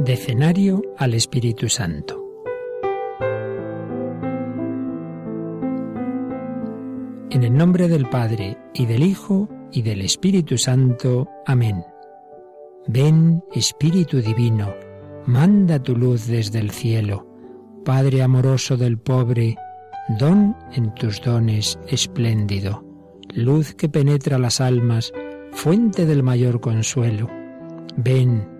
Decenario al Espíritu Santo. En el nombre del Padre, y del Hijo, y del Espíritu Santo. Amén. Ven, Espíritu Divino, manda tu luz desde el cielo. Padre amoroso del pobre, don en tus dones espléndido, luz que penetra las almas, fuente del mayor consuelo. Ven,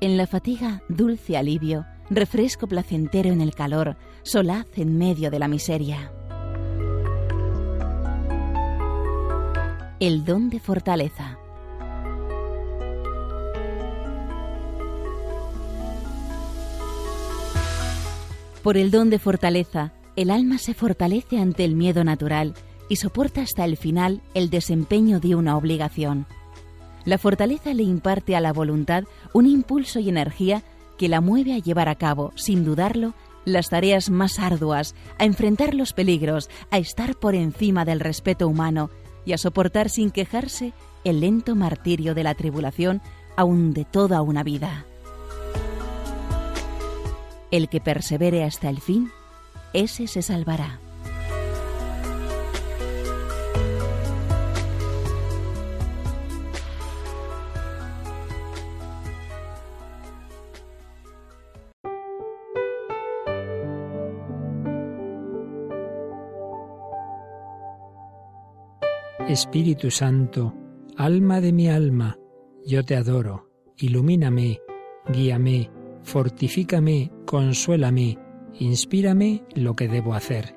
En la fatiga, dulce alivio, refresco placentero en el calor, solaz en medio de la miseria. El don de fortaleza. Por el don de fortaleza, el alma se fortalece ante el miedo natural y soporta hasta el final el desempeño de una obligación. La fortaleza le imparte a la voluntad un impulso y energía que la mueve a llevar a cabo, sin dudarlo, las tareas más arduas, a enfrentar los peligros, a estar por encima del respeto humano y a soportar sin quejarse el lento martirio de la tribulación aún de toda una vida. El que persevere hasta el fin, ese se salvará. Espíritu Santo, alma de mi alma, yo te adoro, ilumíname, guíame, fortifícame, consuélame, inspírame lo que debo hacer.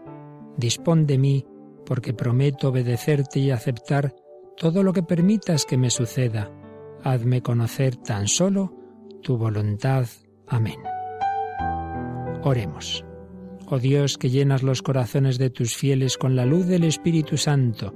Dispón de mí, porque prometo obedecerte y aceptar todo lo que permitas que me suceda. Hazme conocer tan solo tu voluntad. Amén. Oremos. Oh Dios, que llenas los corazones de tus fieles con la luz del Espíritu Santo,